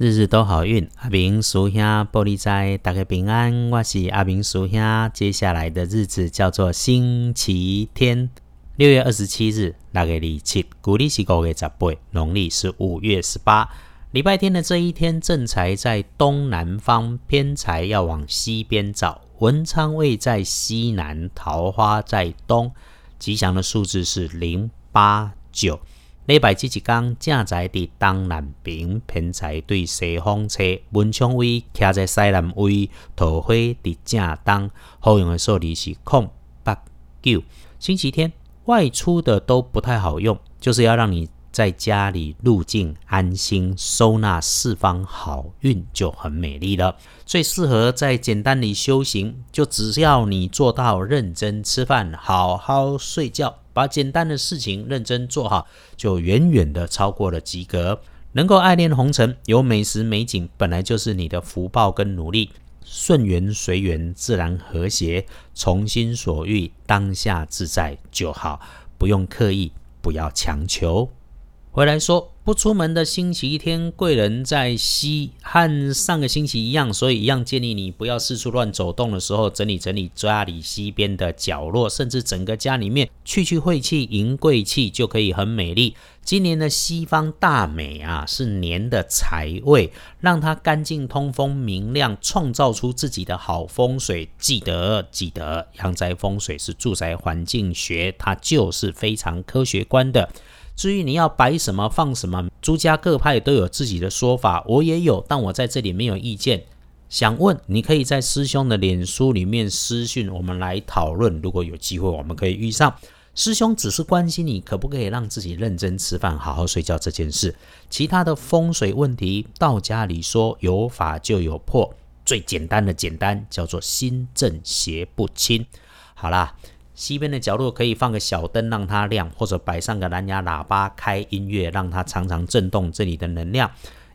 日日都好运，阿明叔兄玻璃斋，大家平安。我是阿明叔兄。接下来的日子叫做星期天，六月二十七日，那个礼七，古历是五月十八，农历是五月十八。礼拜天的这一天，正财在东南方，偏财要往西边找。文昌位在西南，桃花在东。吉祥的数字是零八九。礼拜这一天，正在伫东南边，偏财对西方车，文昌位徛在西南位，桃花伫正东。好用的数字是空八九。星期天外出的都不太好用，就是要让你在家里入境安心，收纳四方好运就很美丽了。最适合在简单里修行，就只要你做到认真吃饭，好好睡觉。把简单的事情认真做好，就远远的超过了及格。能够爱恋红尘，有美食美景，本来就是你的福报跟努力。顺缘随缘，自然和谐，从心所欲，当下自在就好，不用刻意，不要强求。回来说。不出门的星期天，贵人在西，和上个星期一样，所以一样建议你不要四处乱走动的时候，整理整理家里西边的角落，甚至整个家里面去去晦气，迎贵气，就可以很美丽。今年的西方大美啊，是年的财位，让它干净通风明亮，创造出自己的好风水。记得记得，阳宅风水是住宅环境学，它就是非常科学观的。至于你要摆什么放什么，诸家各派都有自己的说法，我也有，但我在这里没有意见。想问，你可以在师兄的脸书里面私讯我们来讨论。如果有机会，我们可以遇上。师兄只是关心你可不可以让自己认真吃饭、好好睡觉这件事。其他的风水问题，道家里说有法就有破，最简单的简单叫做心正邪不侵。好啦。西边的角落可以放个小灯，让它亮，或者摆上个蓝牙喇叭，开音乐，让它常常震动这里的能量。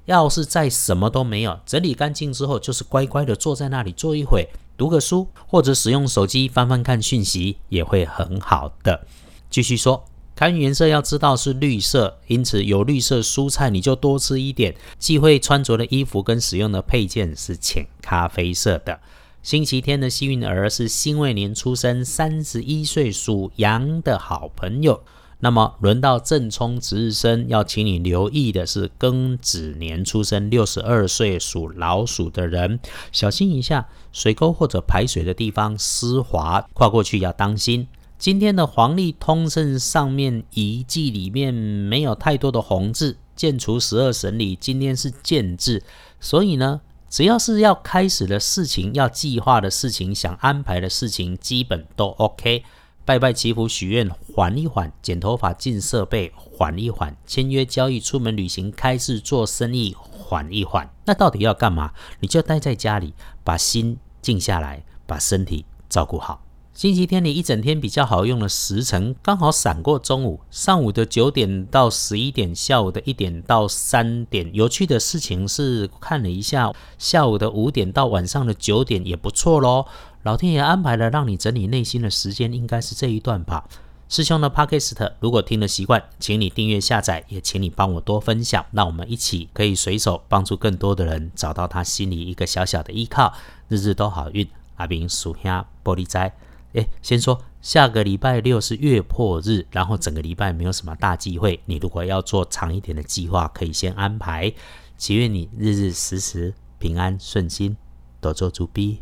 要是再什么都没有，整理干净之后，就是乖乖的坐在那里坐一会，读个书，或者使用手机翻翻看讯息，也会很好的。继续说，看颜色要知道是绿色，因此有绿色蔬菜你就多吃一点。忌讳穿着的衣服跟使用的配件是浅咖啡色的。星期天的幸运儿是辛未年出生，三十一岁属羊的好朋友。那么轮到正冲值日生，要请你留意的是庚子年出生，六十二岁属老鼠的人，小心一下水沟或者排水的地方湿滑，跨过去要当心。今天的黄历通胜上面遗迹里面没有太多的红字，建除十二神里今天是建字，所以呢。只要是要开始的事情、要计划的事情、想安排的事情，基本都 OK。拜拜祈福许愿，缓一缓；剪头发、进设备，缓一缓；签约交易、出门旅行、开市做生意，缓一缓。那到底要干嘛？你就待在家里，把心静下来，把身体照顾好。星期天你一整天比较好用的时辰，刚好闪过中午，上午的九点到十一点，下午的一点到三点。有趣的事情是，看了一下下午的五点到晚上的九点也不错喽。老天爷安排了让你整理内心的时间，应该是这一段吧。师兄的 podcast 如果听了习惯，请你订阅下载，也请你帮我多分享，让我们一起可以随手帮助更多的人找到他心里一个小小的依靠，日日都好运。阿明属下玻璃斋。诶，先说下个礼拜六是月破日，然后整个礼拜没有什么大忌讳。你如果要做长一点的计划，可以先安排。祈愿你日日时时平安顺心，多做主逼。